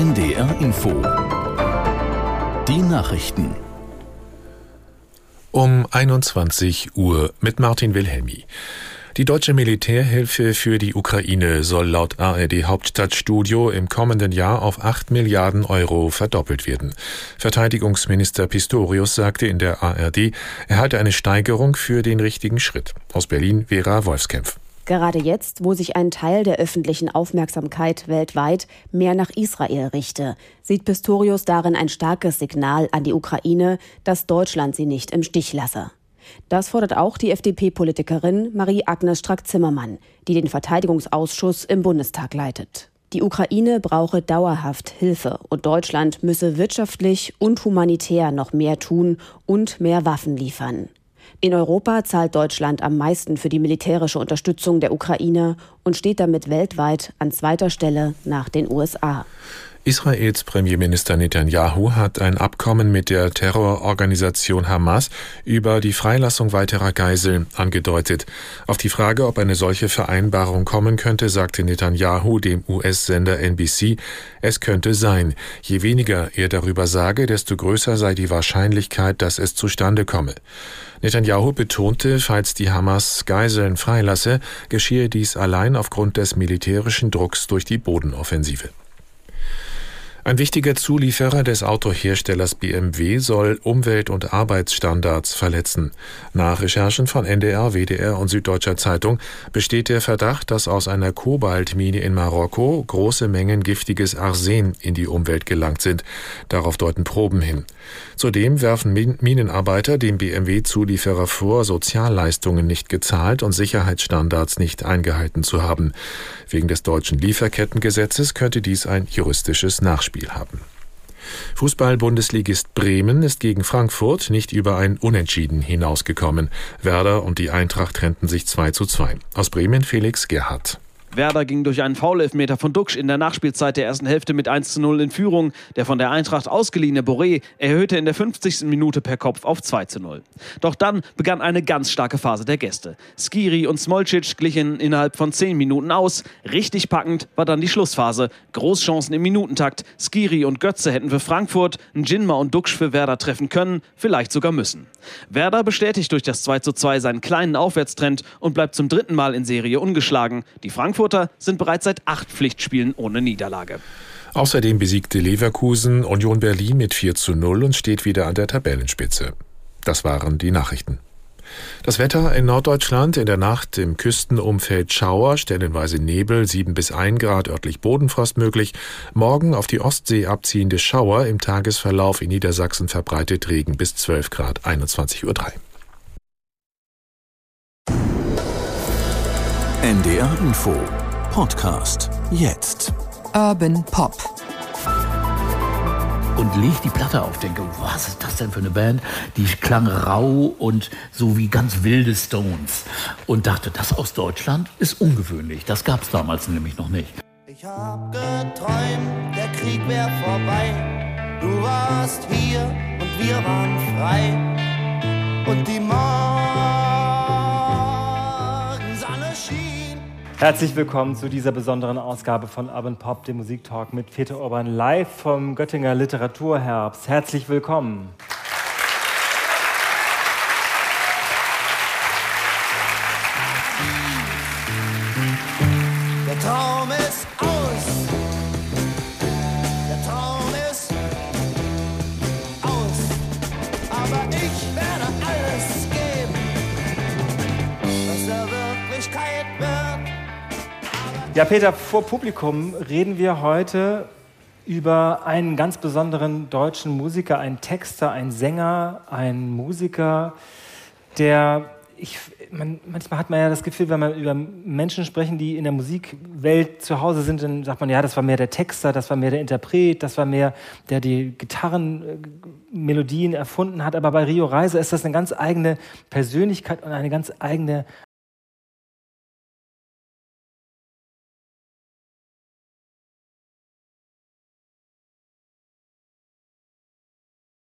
NDR Info. Die Nachrichten. Um 21 Uhr mit Martin Wilhelmi. Die deutsche Militärhilfe für die Ukraine soll laut ARD Hauptstadtstudio im kommenden Jahr auf 8 Milliarden Euro verdoppelt werden. Verteidigungsminister Pistorius sagte in der ARD, er halte eine Steigerung für den richtigen Schritt. Aus Berlin Vera Wolfskämpf. Gerade jetzt, wo sich ein Teil der öffentlichen Aufmerksamkeit weltweit mehr nach Israel richte, sieht Pistorius darin ein starkes Signal an die Ukraine, dass Deutschland sie nicht im Stich lasse. Das fordert auch die FDP-Politikerin Marie-Agnes Strack-Zimmermann, die den Verteidigungsausschuss im Bundestag leitet. Die Ukraine brauche dauerhaft Hilfe und Deutschland müsse wirtschaftlich und humanitär noch mehr tun und mehr Waffen liefern. In Europa zahlt Deutschland am meisten für die militärische Unterstützung der Ukraine und steht damit weltweit an zweiter Stelle nach den USA. Israels Premierminister Netanyahu hat ein Abkommen mit der Terrororganisation Hamas über die Freilassung weiterer Geiseln angedeutet. Auf die Frage, ob eine solche Vereinbarung kommen könnte, sagte Netanyahu dem US-Sender NBC, es könnte sein. Je weniger er darüber sage, desto größer sei die Wahrscheinlichkeit, dass es zustande komme. Netanyahu betonte, falls die Hamas Geiseln freilasse, geschehe dies allein aufgrund des militärischen Drucks durch die Bodenoffensive. Ein wichtiger Zulieferer des Autoherstellers BMW soll Umwelt- und Arbeitsstandards verletzen. Nach Recherchen von NDR, WDR und Süddeutscher Zeitung besteht der Verdacht, dass aus einer Kobaltmine in Marokko große Mengen giftiges Arsen in die Umwelt gelangt sind. Darauf deuten Proben hin. Zudem werfen Minenarbeiter dem BMW-Zulieferer vor, Sozialleistungen nicht gezahlt und Sicherheitsstandards nicht eingehalten zu haben. Wegen des deutschen Lieferkettengesetzes könnte dies ein juristisches Nachspiel Spiel haben. Fußball-Bundesligist Bremen ist gegen Frankfurt nicht über ein Unentschieden hinausgekommen. Werder und die Eintracht trennten sich 2 zu 2. Aus Bremen Felix Gerhardt. Werder ging durch einen Foulelfmeter von Duxch in der Nachspielzeit der ersten Hälfte mit 1 zu 0 in Führung. Der von der Eintracht ausgeliehene Boré erhöhte in der 50. Minute per Kopf auf 2 zu 0. Doch dann begann eine ganz starke Phase der Gäste. Skiri und Smolcic glichen innerhalb von 10 Minuten aus. Richtig packend war dann die Schlussphase. Großchancen im Minutentakt. Skiri und Götze hätten für Frankfurt, Njinma und Duxch für Werder treffen können, vielleicht sogar müssen. Werder bestätigt durch das 2 zu 2 seinen kleinen Aufwärtstrend und bleibt zum dritten Mal in Serie ungeschlagen. Die Frankfurt Frankfurter sind bereits seit acht Pflichtspielen ohne Niederlage. Außerdem besiegte Leverkusen Union Berlin mit 4 zu 0 und steht wieder an der Tabellenspitze. Das waren die Nachrichten. Das Wetter in Norddeutschland in der Nacht im Küstenumfeld Schauer, stellenweise Nebel, 7 bis 1 Grad, örtlich Bodenfrost möglich. Morgen auf die Ostsee abziehende Schauer, im Tagesverlauf in Niedersachsen verbreitet Regen bis 12 Grad, 21.03 Uhr. NDR Info Podcast jetzt. Urban Pop. Und leg die Platte auf, denke, was ist das denn für eine Band? Die klang rau und so wie ganz wilde Stones. Und dachte, das aus Deutschland ist ungewöhnlich. Das gab es damals nämlich noch nicht. Ich hab geträumt, der Krieg wär vorbei. Du warst hier und wir waren frei. Und die Mauer Herzlich willkommen zu dieser besonderen Ausgabe von Urban Pop, dem Musiktalk mit Peter Urban live vom Göttinger Literaturherbst. Herzlich willkommen. Ja, Peter, vor Publikum reden wir heute über einen ganz besonderen deutschen Musiker, einen Texter, einen Sänger, einen Musiker, der ich, man, manchmal hat man ja das Gefühl, wenn man über Menschen sprechen, die in der Musikwelt zu Hause sind, dann sagt man, ja, das war mehr der Texter, das war mehr der Interpret, das war mehr, der die Gitarrenmelodien erfunden hat. Aber bei Rio Reise ist das eine ganz eigene Persönlichkeit und eine ganz eigene